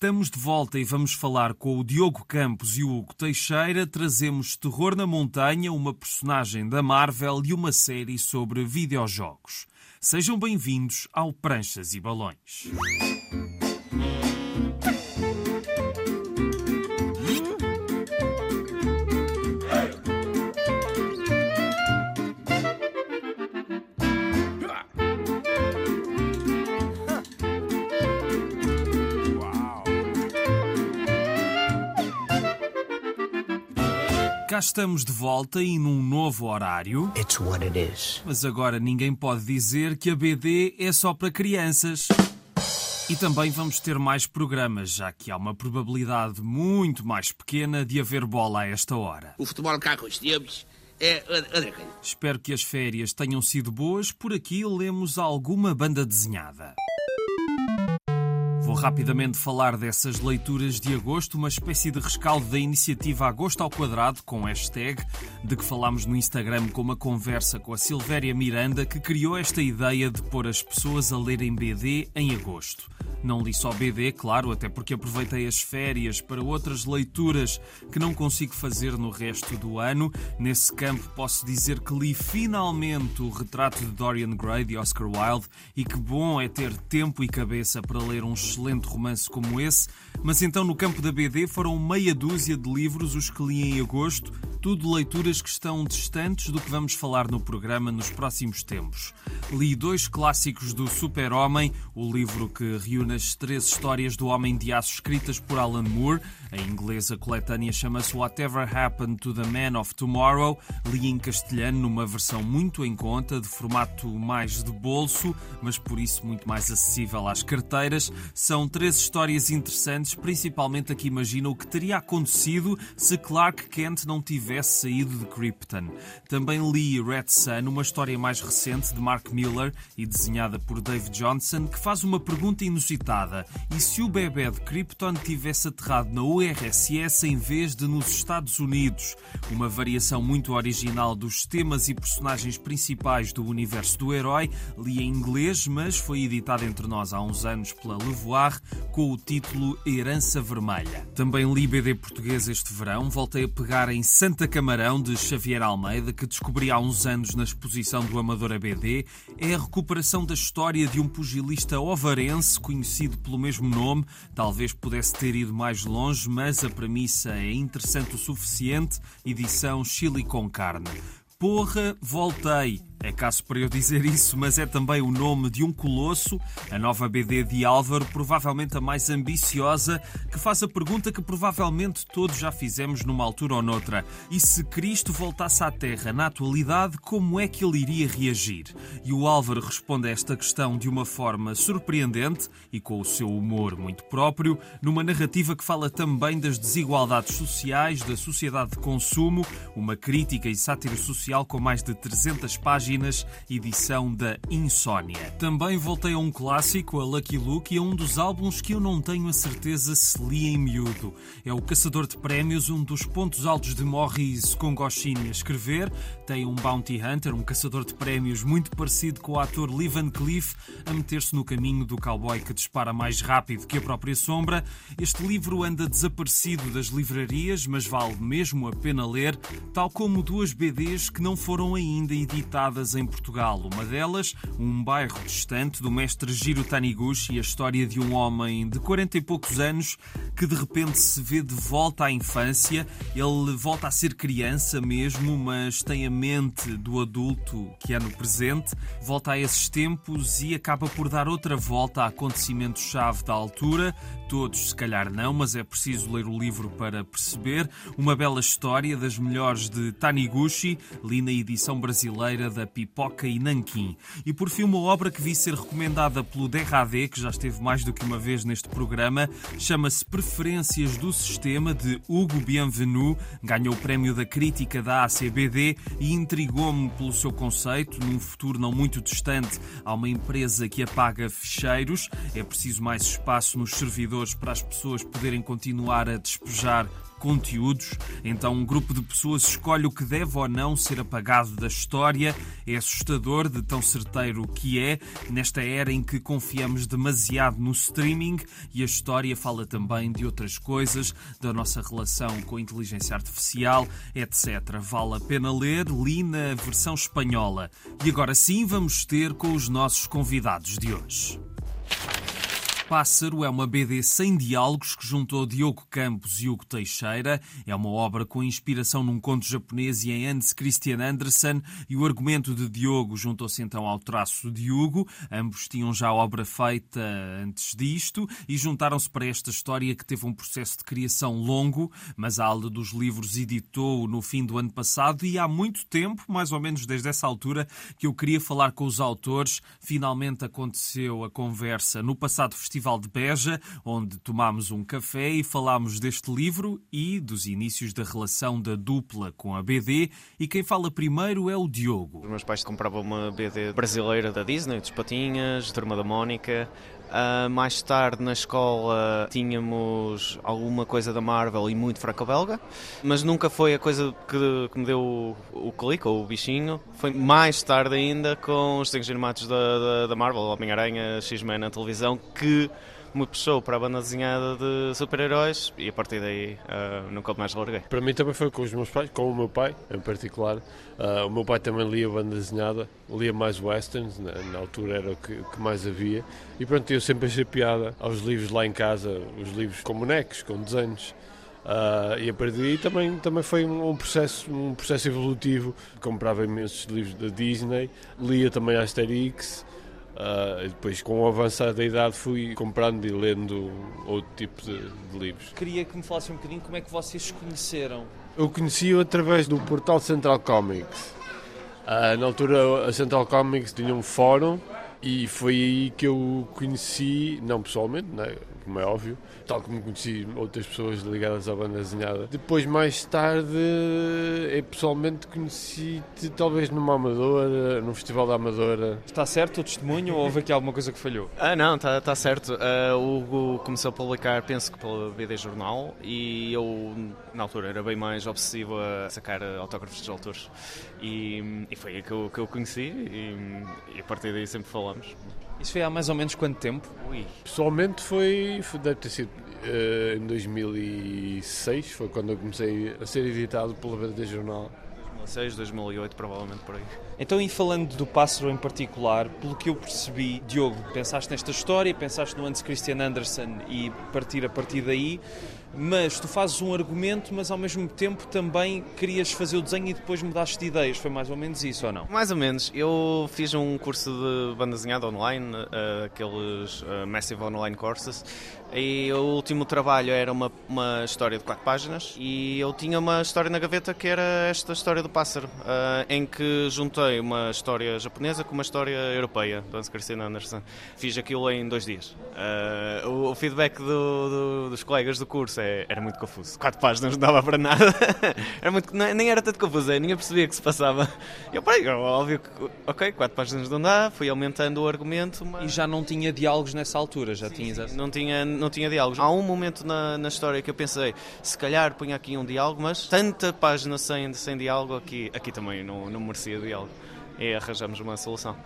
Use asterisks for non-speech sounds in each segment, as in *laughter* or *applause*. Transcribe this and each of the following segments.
Estamos de volta e vamos falar com o Diogo Campos e o Hugo Teixeira. Trazemos Terror na Montanha, uma personagem da Marvel e uma série sobre videojogos. Sejam bem-vindos ao Pranchas e Balões. Cá estamos de volta e num novo horário. It's what it is. Mas agora ninguém pode dizer que a BD é só para crianças. E também vamos ter mais programas, já que há uma probabilidade muito mais pequena de haver bola a esta hora. O futebol cá com os tempos é outra coisa. Espero que as férias tenham sido boas. Por aqui lemos alguma banda desenhada. Vou rapidamente falar dessas leituras de agosto, uma espécie de rescaldo da iniciativa Agosto ao Quadrado, com hashtag, de que falámos no Instagram com uma conversa com a Silvéria Miranda, que criou esta ideia de pôr as pessoas a lerem BD em agosto. Não li só BD, claro, até porque aproveitei as férias para outras leituras que não consigo fazer no resto do ano. Nesse campo posso dizer que li finalmente o retrato de Dorian Gray de Oscar Wilde e que bom é ter tempo e cabeça para ler um excelente romance como esse. Mas então no campo da BD foram meia dúzia de livros os que li em agosto, tudo leituras que estão distantes do que vamos falar no programa nos próximos tempos. Li dois clássicos do Super-Homem, o livro que reúne as três histórias do Homem de Aço escritas por Alan Moore. A coletânea chama-se Whatever Happened to the Man of Tomorrow. Li em castelhano numa versão muito em conta, de formato mais de bolso, mas por isso muito mais acessível às carteiras. São três histórias interessantes, principalmente a que imagina o que teria acontecido se Clark Kent não tivesse tivesse saído de Krypton. Também li Red Sun, uma história mais recente de Mark Miller e desenhada por Dave Johnson, que faz uma pergunta inusitada. E se o bebê de Krypton tivesse aterrado na URSS em vez de nos Estados Unidos? Uma variação muito original dos temas e personagens principais do universo do herói. Li em inglês, mas foi editada entre nós há uns anos pela Levoir com o título Herança Vermelha. Também li BD português este verão. Voltei a pegar em Santa Camarão, de Xavier Almeida, que descobri há uns anos na exposição do Amador ABD, é a recuperação da história de um pugilista ovarense conhecido pelo mesmo nome. Talvez pudesse ter ido mais longe, mas a premissa é interessante o suficiente. Edição Chile com carne. Porra, voltei! É caso para eu dizer isso, mas é também o nome de um colosso, a nova BD de Álvaro, provavelmente a mais ambiciosa, que faz a pergunta que provavelmente todos já fizemos numa altura ou noutra. E se Cristo voltasse à Terra na atualidade, como é que ele iria reagir? E o Álvaro responde a esta questão de uma forma surpreendente e com o seu humor muito próprio, numa narrativa que fala também das desigualdades sociais, da sociedade de consumo, uma crítica e sátira social com mais de 300 páginas páginas, edição da Insónia. Também voltei a um clássico, a Lucky Luke, e a um dos álbuns que eu não tenho a certeza se li em miúdo. É o Caçador de Prémios, um dos pontos altos de Morris Goscinny a escrever. Tem um Bounty Hunter, um caçador de prémios muito parecido com o ator Lee Van Cleef, a meter-se no caminho do cowboy que dispara mais rápido que a própria sombra. Este livro anda desaparecido das livrarias, mas vale mesmo a pena ler, tal como duas BDs que não foram ainda editadas em Portugal. Uma delas, um bairro distante do mestre Giro Taniguchi a história de um homem de 40 e poucos anos que de repente se vê de volta à infância. Ele volta a ser criança mesmo, mas tem a mente do adulto que é no presente. Volta a esses tempos e acaba por dar outra volta a acontecimentos-chave da altura. Todos, se calhar não, mas é preciso ler o livro para perceber. Uma bela história das melhores de Taniguchi, li na edição brasileira da Pipoca e Nanquim. E por fim, uma obra que vi ser recomendada pelo DRAD, que já esteve mais do que uma vez neste programa, chama-se Preferências do Sistema, de Hugo Bienvenu. Ganhou o prémio da crítica da ACBD e intrigou-me pelo seu conceito. Num futuro não muito distante, há uma empresa que apaga ficheiros. É preciso mais espaço nos servidores para as pessoas poderem continuar a despejar conteúdos. Então, um grupo de pessoas escolhe o que deve ou não ser apagado da história. É assustador de tão certeiro que é, nesta era em que confiamos demasiado no streaming e a história fala também de outras coisas, da nossa relação com a inteligência artificial, etc. Vale a pena ler, li na versão espanhola. E agora sim vamos ter com os nossos convidados de hoje. Pássaro é uma BD sem diálogos que juntou Diogo Campos e Hugo Teixeira. É uma obra com inspiração num conto japonês e em Hans Christian Andersen. E o argumento de Diogo juntou-se então ao traço de Hugo. Ambos tinham já obra feita antes disto e juntaram-se para esta história que teve um processo de criação longo, mas a Alda dos Livros editou no fim do ano passado e há muito tempo, mais ou menos desde essa altura, que eu queria falar com os autores. Finalmente aconteceu a conversa no passado festival Festival de Beja, onde tomámos um café e falámos deste livro e dos inícios da relação da dupla com a BD. E quem fala primeiro é o Diogo. Os meus pais compravam uma BD brasileira da Disney, dos Patinhas, Turma da Mónica. Uh, mais tarde na escola tínhamos alguma coisa da Marvel e muito franco-belga, mas nunca foi a coisa que, que me deu o, o clique ou o bichinho. Foi mais tarde ainda com os desenhos animados da, da, da Marvel, Homem-Aranha, X-Men na televisão, que me puxou para a banda desenhada de super-heróis e a partir daí uh, nunca mais larguei. Para mim também foi com os meus pais, com o meu pai em particular. Uh, o meu pai também lia banda desenhada, lia mais westerns, na, na altura era o que, que, mais havia. E pronto, eu sempre achei piada aos livros lá em casa, os livros com bonecos, com desenhos. Uh, e a partir daí também, também foi um processo, um processo evolutivo. Comprava imensos livros da Disney, lia também Asterix, Uh, depois, com o avançar da idade, fui comprando e lendo outro tipo de, de, livros. Queria que me falasse um bocadinho como é que vocês se conheceram. Eu conheci-o através do portal Central Comics. Uh, na altura, a Central Comics tinha um fórum e foi aí que eu conheci, não pessoalmente, né, como é óbvio, tal como conheci outras pessoas ligadas à banda desenhada. Depois, mais tarde, eu pessoalmente conheci-te talvez numa Amadora, num festival da Amadora. Está certo o testemunho ou houve aqui alguma coisa que falhou? Ah, não, está tá certo. Uh, o Hugo começou a publicar, penso que pela BD Jornal, e eu, na altura, era bem mais obsessivo a sacar autógrafos de autores. E, e foi aí que eu, que eu conheci, e, e a partir daí sempre falamos. Isso foi há mais ou menos quanto tempo? Ui. Pessoalmente foi, foi, deve ter sido uh, em 2006, foi quando eu comecei a ser editado pela BD Jornal. 2006, 2008, provavelmente por aí. Então, e falando do pássaro em particular, pelo que eu percebi, Diogo, pensaste nesta história, pensaste no Hans Christian Andersen e partir a partir daí, mas tu fazes um argumento, mas ao mesmo tempo também querias fazer o desenho e depois mudaste de ideias. Foi mais ou menos isso ou não? Mais ou menos. Eu fiz um curso de banda desenhada online, uh, aqueles uh, Massive Online Courses, e o último trabalho era uma, uma história de quatro páginas e eu tinha uma história na gaveta que era esta história do pássaro, uh, em que juntei uma história japonesa com uma história europeia, do Hans Christian Andersen. Fiz aquilo em dois dias. o, o, feedback do, do, dos colegas do curso é, era muito confuso. Quatro páginas não dava para nada. *laughs* era muito, nem era tanto confuso, nem percebia o que se passava. Eu, parei, óbvio que, ok, quatro páginas não dá, fui aumentando o argumento. Mas... E já não tinha diálogos nessa altura? Já sim, tinha sim, não tinha Não tinha diálogos. Há um momento na, na história que eu pensei, se calhar punha aqui um diálogo, mas tanta página sem, sem diálogo, aqui, aqui também não, não merecia diálogo. E arranjamos uma solução.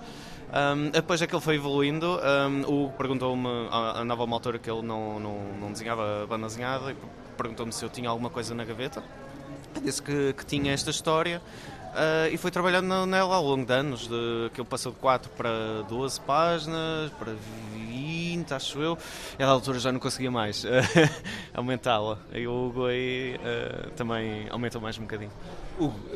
Um, depois aquilo foi evoluindo. Um, o perguntou-me, andava uma altura que ele não, não, não desenhava banda desenhada e perguntou-me se eu tinha alguma coisa na gaveta. Disse que, que tinha esta história. Uh, e foi trabalhando nela ao longo de anos, de, que ele passou de 4 para 12 páginas, para 20, acho eu. E à altura já não conseguia mais *laughs* aumentá-la. E o Hugo aí uh, também aumentou mais um bocadinho.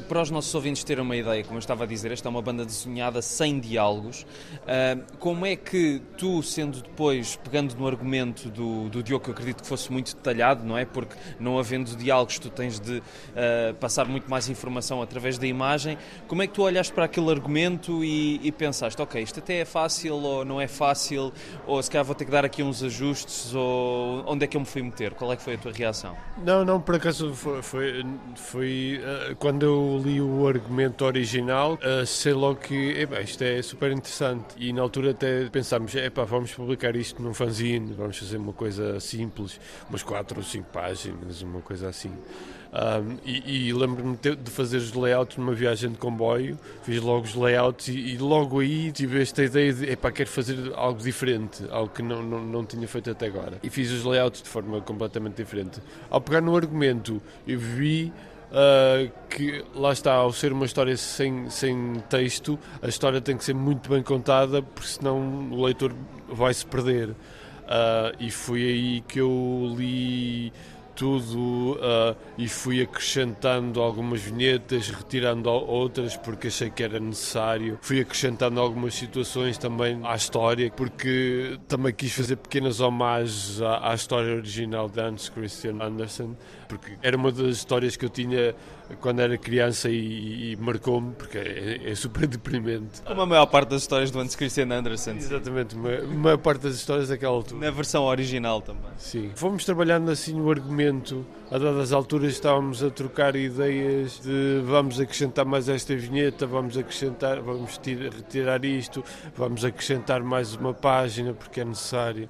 Para os nossos ouvintes terem uma ideia, como eu estava a dizer, esta é uma banda desenhada sem diálogos. Uh, como é que tu, sendo depois, pegando no argumento do, do Diogo, que eu acredito que fosse muito detalhado, não é? Porque não havendo diálogos, tu tens de uh, passar muito mais informação através da imagem. Como é que tu olhaste para aquele argumento e, e, pensaste, ok, isto até é fácil ou não é fácil, ou se calhar vou ter que dar aqui uns ajustes, ou onde é que eu me fui meter? Qual é que foi a tua reação? Não, não, por acaso foi, foi, foi uh, quando eu li o argumento original, sei logo que epá, isto é super interessante. E na altura até pensámos, vamos publicar isto num fanzine, vamos fazer uma coisa simples, umas quatro ou cinco páginas, uma coisa assim. Um, e, e lembro-me de fazer os layouts numa viagem de comboio, fiz logo os layouts e, e logo aí tive esta ideia de, epá, quero fazer algo diferente, algo que não, não, não tinha feito até agora. E fiz os layouts de forma completamente diferente. Ao pegar no argumento, eu vi Uh, que lá está, ao ser uma história sem, sem texto, a história tem que ser muito bem contada, porque senão o leitor vai se perder. Uh, e foi aí que eu li tudo uh, e fui acrescentando algumas vinhetas, retirando outras porque achei que era necessário. Fui acrescentando algumas situações também à história, porque também quis fazer pequenas homagens à, à história original de Hans Christian Andersen, porque era uma das histórias que eu tinha quando era criança e, e marcou-me, porque é, é, super *laughs* deprimente. Como a maior parte das histórias do Hans Christian Andersen. Exatamente, a maior parte das histórias daquela altura. Na versão original também. Sim. Fomos trabalhando assim no argumento, a dadas alturas estávamos a trocar ideias de vamos acrescentar mais esta vinheta, vamos acrescentar, vamos retirar isto, vamos acrescentar mais uma página porque é necessário.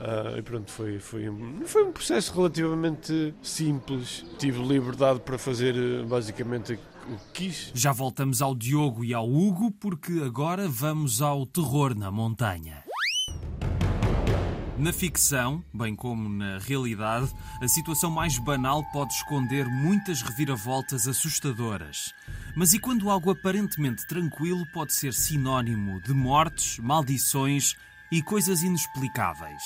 Uh, e pronto, foi, foi, um, foi um processo relativamente simples. Tive liberdade para fazer eh, basicamente o que quis. Já voltamos ao Diogo e ao Hugo, porque agora vamos ao terror na montanha. Na ficção, bem como na realidade, a situação mais banal pode esconder muitas reviravoltas assustadoras. Mas e quando algo aparentemente tranquilo pode ser sinónimo de mortes, maldições e coisas inexplicáveis?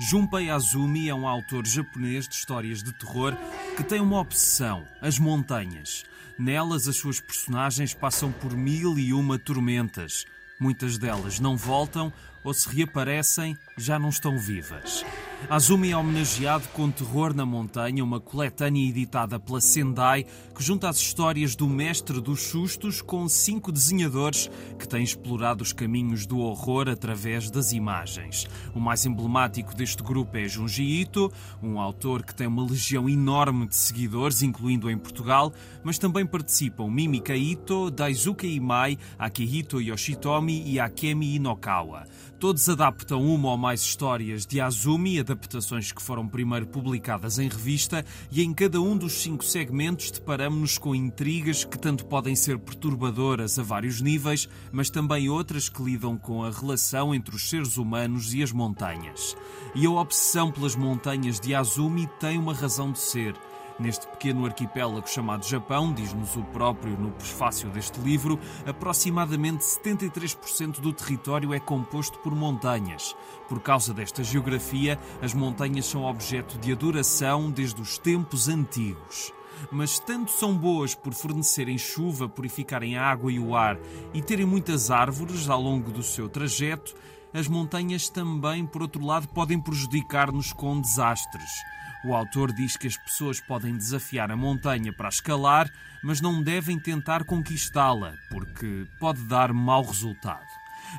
Junpei Azumi é um autor japonês de histórias de terror que tem uma obsessão: as montanhas. Nelas, as suas personagens passam por mil e uma tormentas. Muitas delas não voltam ou se reaparecem, já não estão vivas. Azumi é homenageado com Terror na Montanha, uma coletânea editada pela Sendai, que junta as histórias do mestre dos sustos com cinco desenhadores que têm explorado os caminhos do horror através das imagens. O mais emblemático deste grupo é Junji Ito, um autor que tem uma legião enorme de seguidores, incluindo em Portugal, mas também participam Mimika Ito, Daisuke Imai, Akihito Yoshitomi e Akemi Inokawa. Todos adaptam uma ou mais histórias de Azumi, adaptações que foram primeiro publicadas em revista, e em cada um dos cinco segmentos deparamos-nos com intrigas que tanto podem ser perturbadoras a vários níveis, mas também outras que lidam com a relação entre os seres humanos e as montanhas. E a obsessão pelas montanhas de Azumi tem uma razão de ser. Neste pequeno arquipélago chamado Japão, diz-nos o próprio no prefácio deste livro, aproximadamente 73% do território é composto por montanhas. Por causa desta geografia, as montanhas são objeto de adoração desde os tempos antigos mas tanto são boas por fornecerem chuva, purificarem a água e o ar e terem muitas árvores ao longo do seu trajeto, as montanhas também, por outro lado, podem prejudicar-nos com desastres. O autor diz que as pessoas podem desafiar a montanha para escalar, mas não devem tentar conquistá-la, porque pode dar mau resultado.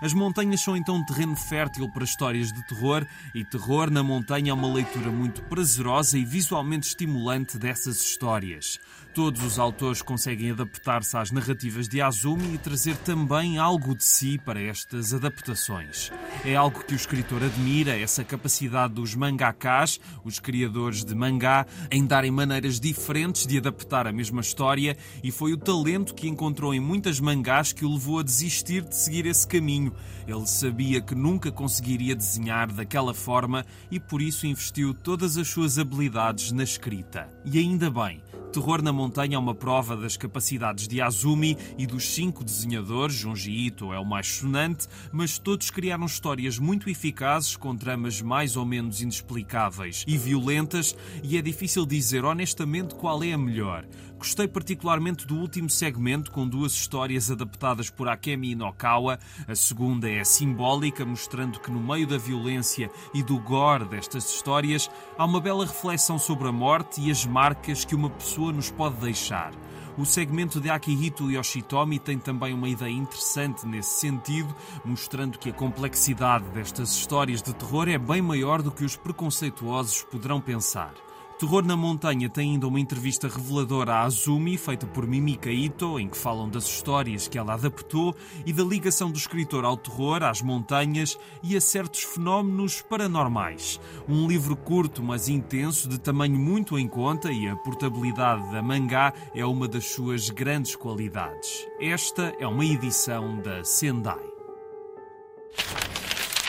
As montanhas são então um terreno fértil para histórias de terror, e Terror na Montanha é uma leitura muito prazerosa e visualmente estimulante dessas histórias. Todos os autores conseguem adaptar-se às narrativas de Azumi e trazer também algo de si para estas adaptações. É algo que o escritor admira, essa capacidade dos mangakas, os criadores de mangá, em darem maneiras diferentes de adaptar a mesma história, e foi o talento que encontrou em muitas mangás que o levou a desistir de seguir esse caminho. Ele sabia que nunca conseguiria desenhar daquela forma e por isso investiu todas as suas habilidades na escrita. E ainda bem, Terror na Montanha é uma prova das capacidades de Azumi e dos cinco desenhadores, Junji Ito é o mais sonante, mas todos criaram histórias muito eficazes com tramas mais ou menos inexplicáveis e violentas, e é difícil dizer honestamente qual é a melhor. Gostei particularmente do último segmento, com duas histórias adaptadas por Akemi Inokawa. A segunda é simbólica, mostrando que no meio da violência e do gore destas histórias há uma bela reflexão sobre a morte e as marcas que uma nos pode deixar. O segmento de Akihito Yoshitomi tem também uma ideia interessante nesse sentido, mostrando que a complexidade destas histórias de terror é bem maior do que os preconceituosos poderão pensar. Terror na Montanha tem ainda uma entrevista reveladora à Azumi, feita por Mimika Ito, em que falam das histórias que ela adaptou e da ligação do escritor ao terror, às montanhas e a certos fenómenos paranormais. Um livro curto, mas intenso, de tamanho muito em conta e a portabilidade da mangá é uma das suas grandes qualidades. Esta é uma edição da Sendai.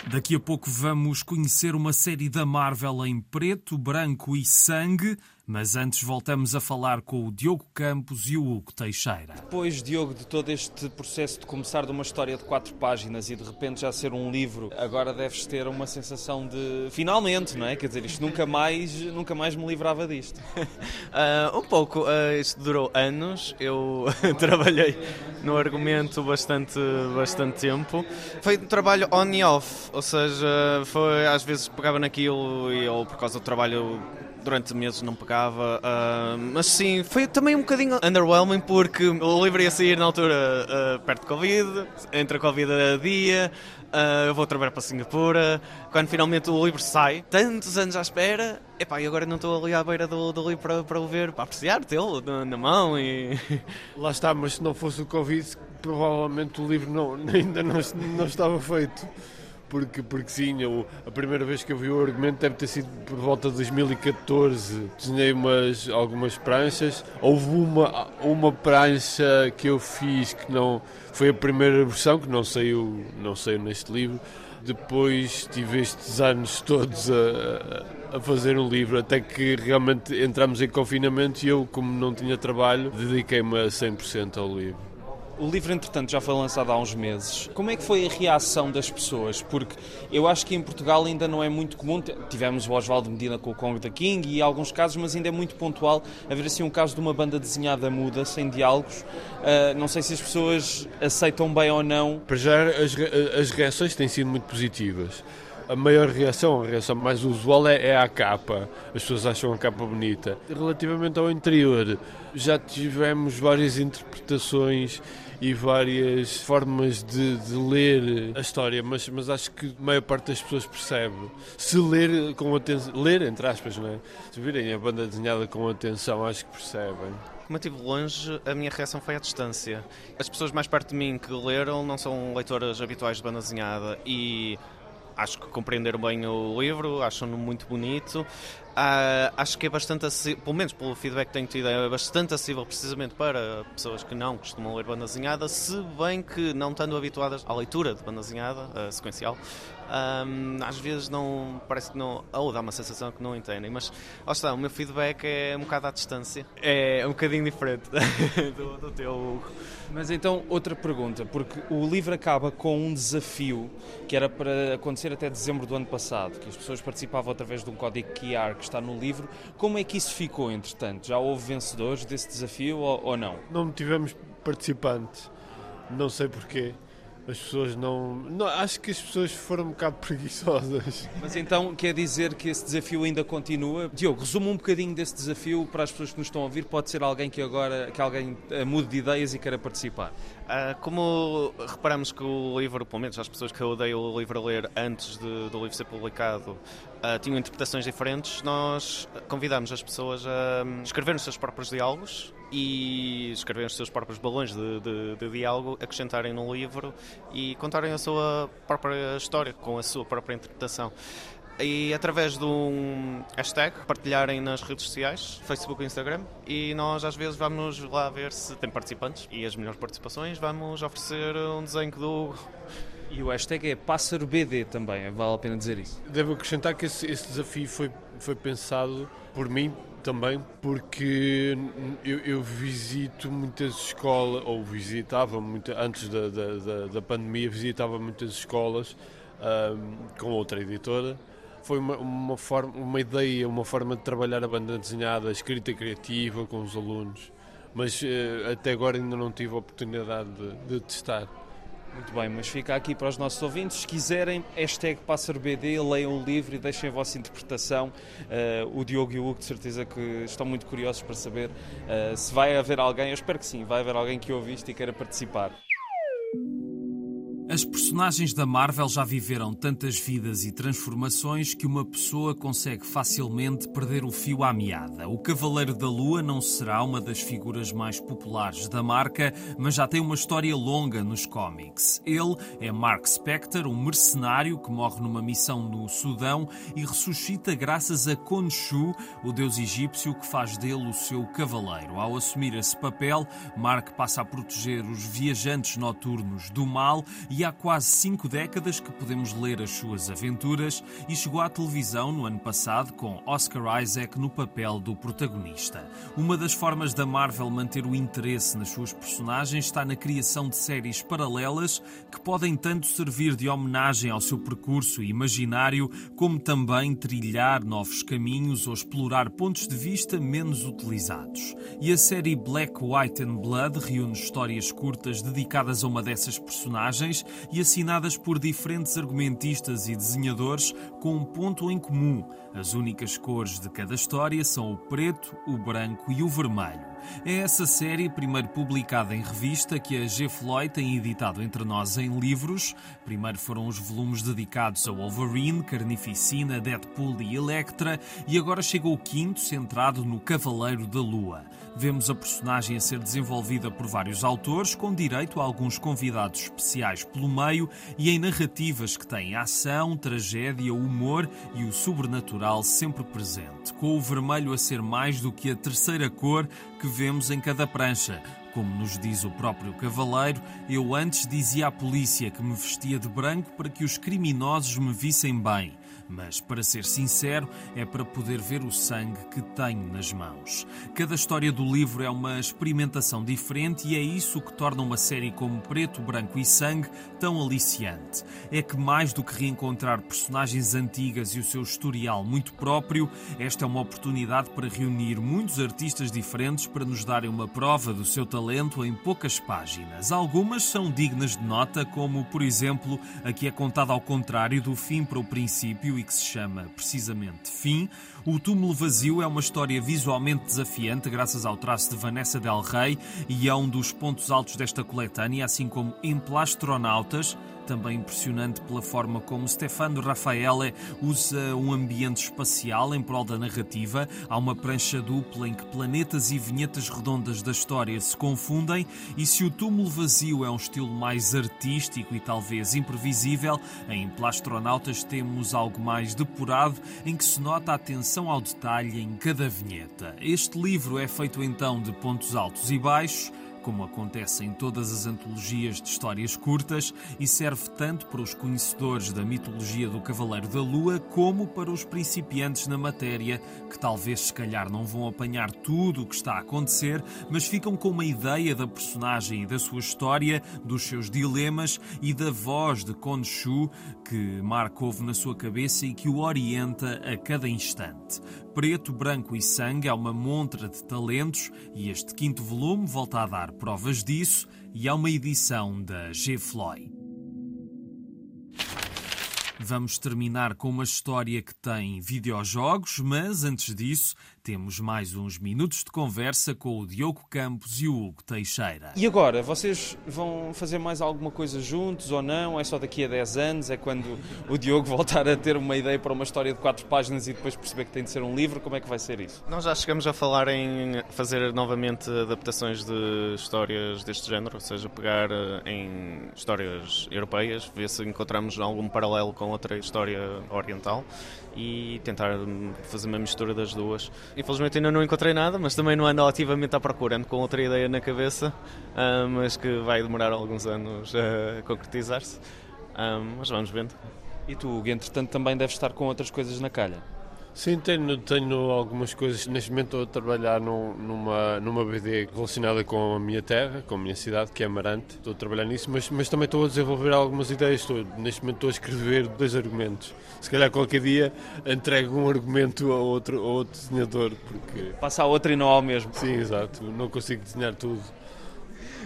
Daqui a pouco vamos conhecer uma série da Marvel em preto, branco e sangue. Mas antes voltamos a falar com o Diogo Campos e o Hugo Teixeira. Depois, Diogo, de todo este processo de começar de uma história de quatro páginas e de repente já ser um livro, agora deves ter uma sensação de finalmente, não é? Quer dizer, isto nunca mais, nunca mais me livrava disto. uh, *laughs* um pouco, uh, isto durou anos, eu *laughs* trabalhei no argumento bastante, bastante tempo. Foi um trabalho on e off, ou seja, foi às vezes pegava naquilo e ou por causa do trabalho durante meses não pegava, uh, mas sim, foi também um bocadinho underwhelming porque o livro ia sair na altura uh, perto de Covid, entre a Covid a dia, uh, eu vou trabalhar para Singapura, quando finalmente o livro sai, tantos anos à espera, epá, e agora não estou ali à beira do, do livro para, para o ver, para apreciar, tê-lo na, na mão e... *laughs* Lá está, mas se não fosse o Covid, provavelmente o livro não, *laughs* ainda não, não estava feito porque, porque sim, eu, a primeira vez que eu vi o argumento deve ter sido por volta de 2014. Desenhei umas, algumas pranchas. Houve uma, uma prancha que eu fiz que não foi a primeira versão, que não saiu, não saiu neste livro. Depois tive estes anos todos a, a fazer um livro, até que realmente entramos em confinamento e eu, como não tinha trabalho, dediquei-me a 100% ao livro. O livro, entretanto, já foi lançado há uns meses. Como é que foi a reação das pessoas? Porque eu acho que em Portugal ainda não é muito comum. Tivemos o Oswaldo Medina com o Kong da King e alguns casos, mas ainda é muito pontual haver assim um caso de uma banda desenhada muda, sem diálogos. Uh, não sei se as pessoas aceitam bem ou não. Para já, as, as reações têm sido muito positivas a maior reação, a reação mais usual é, é capa. As pessoas acham a capa bonita. Relativamente ao interior, já tivemos várias interpretações e várias formas de, de, ler a história, mas, mas acho que a maior parte das pessoas percebe. Se ler com atenção, ler entre aspas, não é? Se virem a banda desenhada com atenção, acho que percebem. Como eu estive longe, a minha reação foi à distância. As pessoas mais perto de mim que leram não são leitoras habituais de banda desenhada e acho que compreenderam bem o livro, acham-no muito bonito. Uh, acho que é bastante acessível, pelo menos pelo feedback que tenho tido, é bastante acessível precisamente para pessoas que não costumam ler banda desenhada, se bem que não estando habituadas à leitura de banda desenhada uh, sequencial, um, às vezes não parece que não, ou dá uma sensação que não entendem, mas lá está, o meu feedback é um bocado à distância, é um bocadinho diferente *laughs* do, do teu. Mas então, outra pergunta, porque o livro acaba com um desafio que era para acontecer até dezembro do ano passado, que as pessoas participavam através de um código QR que está no livro. Como é que isso ficou, entretanto? Já houve vencedores desse desafio ou, ou não? Não tivemos participantes, não sei porquê as pessoas não, não, Acho que as pessoas foram um bocado *laughs* preguiçosas. Mas então quer dizer que esse desafio ainda continua? Diogo, resume um bocadinho desse desafio para as pessoas que nos estão a ouvir. Pode ser alguém que agora que alguém eh, mude de ideias e queira participar. Uh, como reparamos que o livro, pelo menos as pessoas que eu odeio o livro a ler antes de, do livro ser publicado, uh, tinham interpretações diferentes, nós convidamos as pessoas a um, escrever os seus próprios diálogos e escreverem os seus próprios balões de, de, de, diálogo, acrescentarem no livro e contarem a sua própria história com a sua própria interpretação. E através de um hashtag partilharem nas redes sociais, Facebook e Instagram, e nós às vezes vamos lá ver se tem participantes e as melhores participações vamos oferecer um desenho do e o hashtag é Pássaro BD também, vale a pena dizer isso. Devo acrescentar que esse, esse desafio foi, foi pensado por mim também porque eu, eu, visito muitas escolas, ou visitava muito, antes da, da, da pandemia, visitava muitas escolas um, com outra editora. Foi uma, uma, forma, uma ideia, uma forma de trabalhar a banda desenhada, a escrita criativa com os alunos, mas uh, até agora ainda não tive a oportunidade de, de testar. Muito bem, mas fica aqui para os nossos ouvintes. Se quiserem, hashtag PássarBD, leiam o livro e deixem a vossa interpretação. Uh, o Diogo e o Hugo, de certeza que estão muito curiosos para saber uh, se vai haver alguém, eu espero que sim, vai haver alguém que ouve isto e queira participar. As personagens da Marvel já viveram tantas vidas e transformações que uma pessoa consegue facilmente perder o fio à meada. O Cavaleiro da Lua não será uma das figuras mais populares da marca, mas já tem uma história longa nos cómics. Ele é Mark Spector, um mercenário que morre numa missão no Sudão e ressuscita graças a Khonshu, o deus egípcio que faz dele o seu cavaleiro. Ao assumir esse papel, Mark passa a proteger os viajantes noturnos do mal há quase cinco décadas que podemos ler as suas aventuras e chegou à televisão no ano passado com Oscar Isaac no papel do protagonista. Uma das formas da Marvel manter o interesse nas suas personagens está na criação de séries paralelas que podem tanto servir de homenagem ao seu percurso imaginário, como também trilhar novos caminhos ou explorar pontos de vista menos utilizados. E a série Black, White and Blood reúne histórias curtas dedicadas a uma dessas personagens e assinadas por diferentes argumentistas e desenhadores com um ponto em comum. As únicas cores de cada história são o preto, o branco e o vermelho. É essa série, primeiro publicada em revista, que a G. Floyd tem editado entre nós em livros. Primeiro foram os volumes dedicados a Wolverine, Carnificina, Deadpool e Electra, e agora chega o quinto, centrado no Cavaleiro da Lua. Vemos a personagem a ser desenvolvida por vários autores, com direito a alguns convidados especiais pelo meio e em narrativas que têm ação, tragédia, humor e o sobrenatural sempre presente, com o vermelho a ser mais do que a terceira cor que vemos em cada prancha. Como nos diz o próprio cavaleiro, eu antes dizia à polícia que me vestia de branco para que os criminosos me vissem bem mas, para ser sincero, é para poder ver o sangue que tenho nas mãos. Cada história do livro é uma experimentação diferente e é isso que torna uma série como Preto, Branco e Sangue tão aliciante. É que, mais do que reencontrar personagens antigas e o seu historial muito próprio, esta é uma oportunidade para reunir muitos artistas diferentes para nos darem uma prova do seu talento em poucas páginas. Algumas são dignas de nota, como, por exemplo, a que é contada ao contrário do fim para o princípio e que se chama precisamente Fim. O Túmulo Vazio é uma história visualmente desafiante, graças ao traço de Vanessa Del Rey, e é um dos pontos altos desta coletânea, assim como Emplastronautas, também impressionante pela forma como Stefano Raffaele usa um ambiente espacial em prol da narrativa. Há uma prancha dupla em que planetas e vinhetas redondas da história se confundem, e se o túmulo vazio é um estilo mais artístico e talvez imprevisível, em Plastronautas temos algo mais depurado em que se nota a atenção ao detalhe em cada vinheta. Este livro é feito então de pontos altos e baixos como acontece em todas as antologias de histórias curtas, e serve tanto para os conhecedores da mitologia do Cavaleiro da Lua como para os principiantes na matéria, que talvez se calhar não vão apanhar tudo o que está a acontecer, mas ficam com uma ideia da personagem e da sua história, dos seus dilemas e da voz de Khonshu que Mark ouve na sua cabeça e que o orienta a cada instante. Preto, Branco e Sangue é uma montra de talentos e este quinto volume volta a dar provas disso e é uma edição da G. Floyd. Vamos terminar com uma história que tem videojogos, mas antes disso temos mais uns minutos de conversa com o Diogo Campos e o Hugo Teixeira. E agora, vocês vão fazer mais alguma coisa juntos ou não? É só daqui a 10 anos? É quando o Diogo voltar a ter uma ideia para uma história de quatro páginas e depois perceber que tem de ser um livro? Como é que vai ser isso? Nós já chegamos a falar em fazer novamente adaptações de histórias deste género, ou seja, pegar eh, em histórias europeias, ver se encontramos algum paralelo com outra história oriental e tentar hum, fazer uma mistura das duas. Infelizmente ainda não encontrei nada, mas também não ando ativamente à procura, ando com outra ideia na cabeça, hum, mas que vai demorar alguns anos a concretizar-se. Hum, mas vamos vendo. E tu, entretanto, também deves estar com outras coisas na calha? Sim, tenho, tenho algumas coisas. Neste momento estou a trabalhar num, numa, numa BD relacionada com a minha terra, com a minha cidade, que é Amarante. Estou a trabalhar nisso, mas, mas também estou a desenvolver algumas ideias. Estou, neste momento estou a escrever dois argumentos. Se calhar qualquer dia entrego um argumento a outro, a outro desenhador. Porque... Passa a outro e não ao mesmo. Sim, exato. Não consigo desenhar tudo.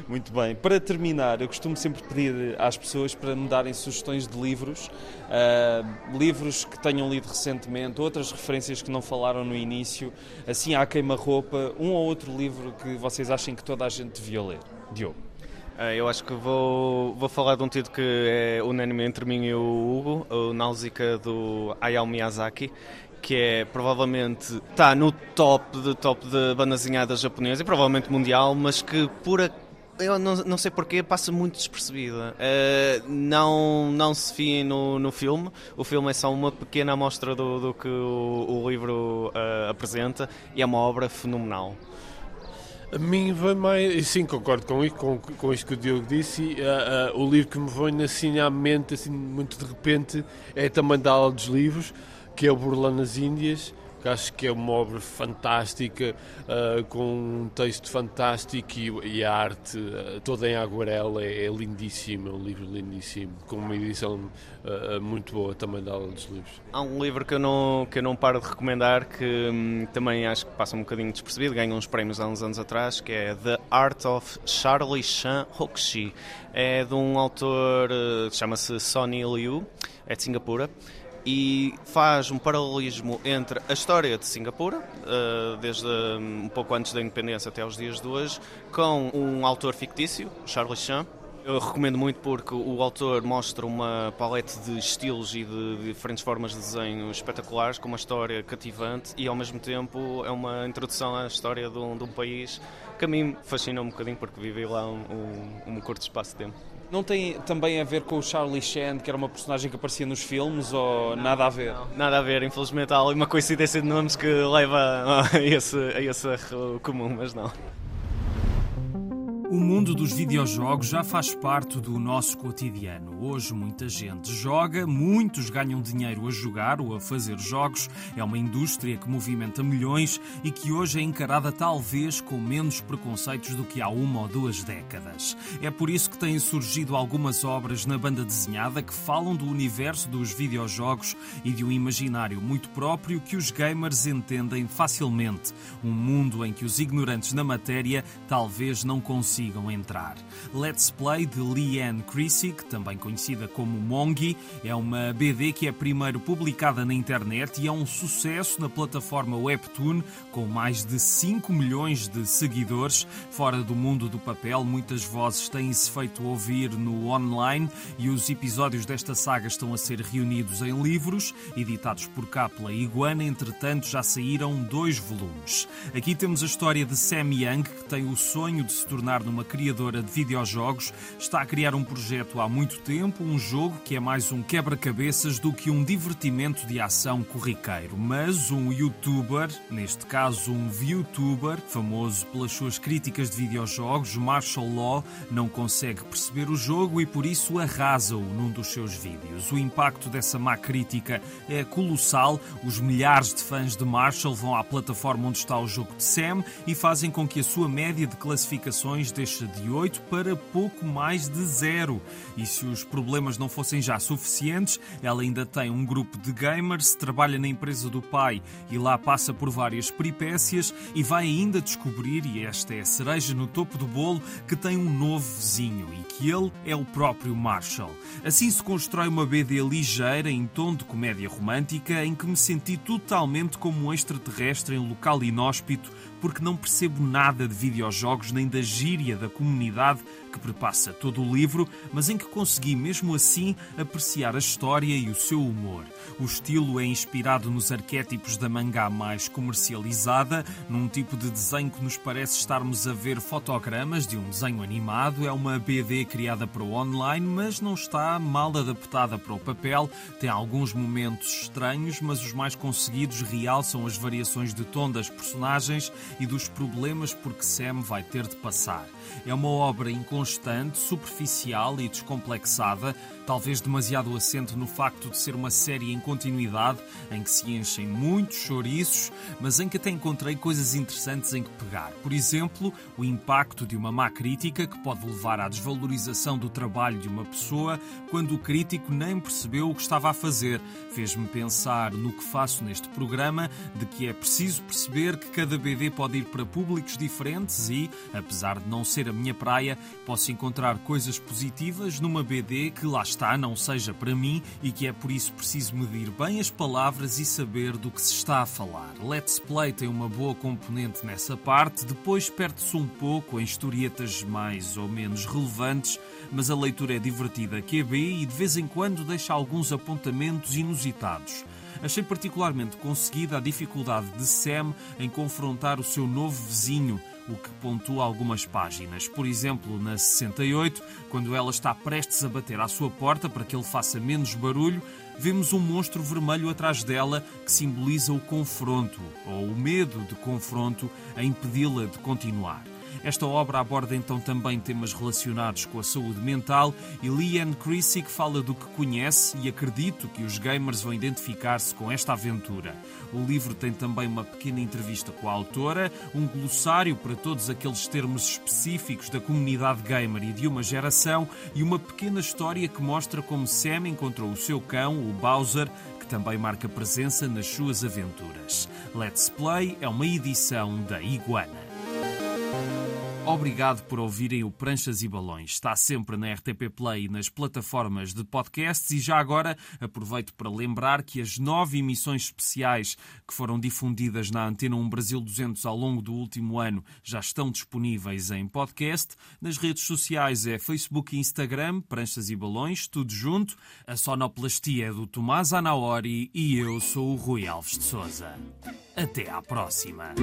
Muito bem. Para terminar, eu costumo sempre pedir às pessoas para me darem sugestões de livros, uh, livros que tenham lido recentemente, outras referências que não falaram no início, assim à queima-roupa, um ou outro livro que vocês achem que toda a gente devia ler. Diogo. Eh, eu acho que vou, vou falar de um título que é unânime entre mim e o Hugo, o Nausicaa do Hayao Miyazaki, que é provavelmente está no top de top de bandazinhada japonesa e provavelmente mundial, mas que por eu não, não sei porquê, passa muito despercebida. Uh, não, não se fiem no, no filme, o filme é só uma pequena amostra do, do que o, o livro uh, apresenta e é uma obra fenomenal. A mim vai mais. Sim, concordo com com, com isto que o Diogo disse. Uh, uh, o livro que me vem assim à mente, assim, muito de repente, é também da aula dos livros, que é o Burlão nas Índias que acho que é uma obra fantástica, uh, com um texto fantástico e, e a arte uh, toda em aguarela é, é lindíssima, é um livro lindíssimo, com uma edição uh, muito boa também da aula dos livros. Há um livro que eu não, que eu não paro de recomendar, que hum, também acho que passa um bocadinho despercebido, ganhou uns prémios há uns anos atrás, que é The Art of Charlie Chan Hoxi. É de um autor, chama-se Sonny Liu, é de Singapura e faz um paralelismo entre a história de Singapura, eh, desde um pouco antes da independência até aos dias de hoje, com um autor fictício, Charles Chan. Eu recomendo muito porque o autor mostra uma palete de estilos e de diferentes formas de desenho espetaculares, com uma história cativante e ao mesmo tempo é uma introdução à história de um, de um país que a mim fascina um bocadinho porque vivi lá um, um, um curto espaço de tempo. Não tem também a ver com o Charlie Chan, que era uma personagem que aparecia nos filmes, ou não, nada a ver? Não, nada a ver, infelizmente há ali uma coincidência de nomes que leva a esse, a esse erro comum, mas não. O mundo dos videojogos já faz parte do nosso cotidiano. Hoje muita gente joga, muitos ganham dinheiro a jogar ou a fazer jogos. É uma indústria que movimenta milhões e que hoje é encarada talvez com menos preconceitos do que há uma ou duas décadas. É por isso que têm surgido algumas obras na banda desenhada que falam do universo dos videojogos e de um imaginário muito próprio que os gamers entendem facilmente. Um mundo em que os ignorantes na matéria talvez não consigam consigam entrar. Let's Play de Leanne Krissig, também conhecida como Mongi, é uma BD que é primeiro publicada na internet e é um sucesso na plataforma Webtoon, com mais de 5 milhões de seguidores. Fora do mundo do papel, muitas vozes têm-se feito ouvir no online e os episódios desta saga estão a ser reunidos em livros, editados por Capla e Iguana. Entretanto, já saíram dois volumes. Aqui temos a história de Sam Young, que tem o sonho de se tornar uma criadora de videojogos, está a criar um projeto há muito tempo, um jogo que é mais um quebra-cabeças do que um divertimento de ação corriqueiro. Mas um youtuber, neste caso um ViewTuber, famoso pelas suas críticas de videojogos, Marshall Law, não consegue perceber o jogo e por isso arrasa-o num dos seus vídeos. O impacto dessa má crítica é colossal. Os milhares de fãs de Marshall vão à plataforma onde está o jogo de Sam e fazem com que a sua média de classificações deixa de 8 para pouco mais de zero. E se os problemas não fossem já suficientes, ela ainda tem um grupo de gamers, trabalha na empresa do pai e lá passa por várias peripécias e vai ainda descobrir, e esta é a cereja no topo do bolo, que tem um novo vizinho e que ele é o próprio Marshall. Assim se constrói uma BD ligeira em tom de comédia romântica em que me senti totalmente como um extraterrestre em local inóspito porque não percebo nada de videojogos nem da gíria da comunidade que perpassa todo o livro, mas em que consegui mesmo assim apreciar a história e o seu humor. O estilo é inspirado nos arquétipos da mangá mais comercializada, num tipo de desenho que nos parece estarmos a ver fotogramas de um desenho animado. É uma BD criada para o online, mas não está mal adaptada para o papel. Tem alguns momentos estranhos, mas os mais conseguidos realçam as variações de tom das personagens e dos problemas por que Sam vai ter de passar. É uma obra inconstante, superficial e descomplexada, talvez demasiado assente no facto de ser uma série em continuidade, em que se enchem muitos chouriços, mas em que até encontrei coisas interessantes em que pegar. Por exemplo, o impacto de uma má crítica que pode levar à desvalorização do trabalho de uma pessoa quando o crítico nem percebeu o que estava a fazer. Fez-me pensar no que faço neste programa, de que é preciso perceber que cada BD pode ir para públicos diferentes e, apesar de não ser a minha praia, Posso encontrar coisas positivas numa BD que lá está, não seja para mim e que é por isso preciso medir bem as palavras e saber do que se está a falar. Let's Play tem uma boa componente nessa parte, depois perde-se um pouco em historietas mais ou menos relevantes, mas a leitura é divertida QB e de vez em quando deixa alguns apontamentos inusitados. Achei particularmente conseguida a dificuldade de Sam em confrontar o seu novo vizinho, o que pontua algumas páginas. Por exemplo, na 68, quando ela está prestes a bater à sua porta para que ele faça menos barulho, vemos um monstro vermelho atrás dela que simboliza o confronto, ou o medo de confronto, a impedi-la de continuar. Esta obra aborda então também temas relacionados com a saúde mental e Leanne Creasy fala do que conhece e acredito que os gamers vão identificar-se com esta aventura. O livro tem também uma pequena entrevista com a autora, um glossário para todos aqueles termos específicos da comunidade gamer e de uma geração e uma pequena história que mostra como Sam encontrou o seu cão, o Bowser, que também marca presença nas suas aventuras. Let's Play é uma edição da Iguana. Obrigado por ouvirem o Pranchas e Balões. Está sempre na RTP Play e nas plataformas de podcasts. E já agora aproveito para lembrar que as nove emissões especiais que foram difundidas na Antena 1 Brasil 200 ao longo do último ano já estão disponíveis em podcast. Nas redes sociais é Facebook e Instagram, Pranchas e Balões, tudo junto. A sonoplastia é do Tomás Anaori e eu sou o Rui Alves de Souza. Até à próxima.